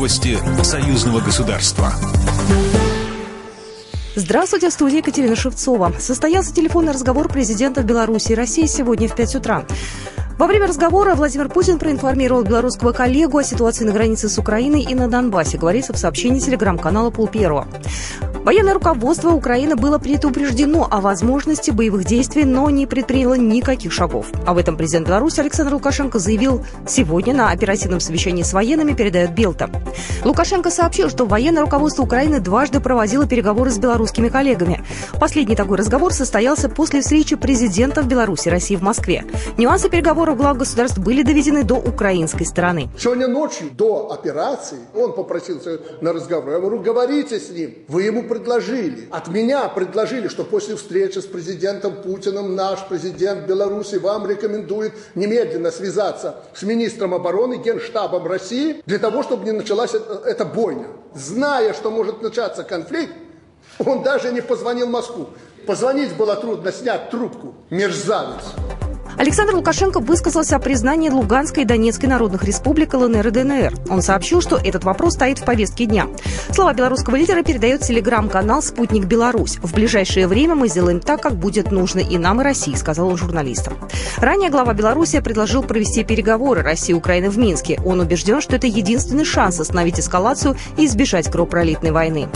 Новости союзного государства. Здравствуйте, в студии Екатерина Шевцова. Состоялся телефонный разговор президента Беларуси и России сегодня в 5 утра. Во время разговора Владимир Путин проинформировал белорусского коллегу о ситуации на границе с Украиной и на Донбассе, говорится в сообщении телеграм-канала Пол Первого. Военное руководство Украины было предупреждено о возможности боевых действий, но не предприняло никаких шагов. Об этом президент Беларуси Александр Лукашенко заявил сегодня на оперативном совещании с военными, передает Белта. Лукашенко сообщил, что военное руководство Украины дважды проводило переговоры с белорусскими коллегами. Последний такой разговор состоялся после встречи президентов Беларуси и России в Москве. Нюансы переговоров глав государств были доведены до украинской стороны. Сегодня ночью до операции он попросился на разговор. Я говорю, говорите с ним. Вы ему предложили, от меня предложили, что после встречи с президентом Путиным наш президент Беларуси вам рекомендует немедленно связаться с министром обороны, генштабом России, для того, чтобы не началась эта бойня. Зная, что может начаться конфликт, он даже не позвонил в Москву. Позвонить было трудно, снять трубку. Мерзавец. Александр Лукашенко высказался о признании Луганской и Донецкой народных республик ЛНР и ДНР. Он сообщил, что этот вопрос стоит в повестке дня. Слова белорусского лидера передает телеграм-канал «Спутник Беларусь». В ближайшее время мы сделаем так, как будет нужно и нам, и России, сказал он журналистам. Ранее глава Беларуси предложил провести переговоры России и Украины в Минске. Он убежден, что это единственный шанс остановить эскалацию и избежать кровопролитной войны.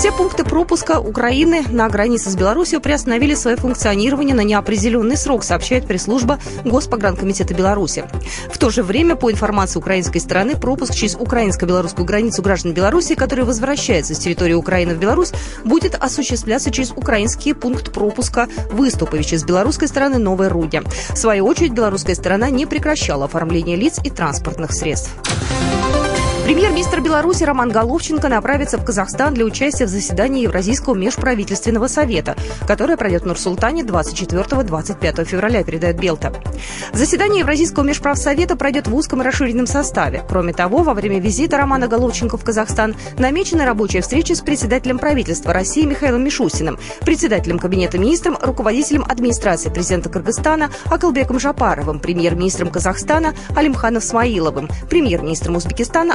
Все пункты пропуска Украины на границе с Беларусью приостановили свое функционирование на неопределенный срок, сообщает пресс-служба Госпогранкомитета Беларуси. В то же время, по информации украинской стороны, пропуск через украинско-белорусскую границу граждан Беларуси, которые возвращаются с территории Украины в Беларусь, будет осуществляться через украинский пункт пропуска Выступовича с белорусской стороны Новой Руди. В свою очередь, белорусская сторона не прекращала оформление лиц и транспортных средств. Премьер-министр Беларуси Роман Головченко направится в Казахстан для участия в заседании Евразийского межправительственного совета, которое пройдет в Нур-Султане 24-25 февраля, передает Белта. Заседание Евразийского межправсовета пройдет в узком и расширенном составе. Кроме того, во время визита Романа Головченко в Казахстан намечена рабочая встреча с председателем правительства России Михаилом Мишустиным, председателем Кабинета министром, руководителем администрации президента Кыргызстана Акылбеком Жапаровым, премьер-министром Казахстана Алимханом Смаиловым, премьер-министром Узбекистана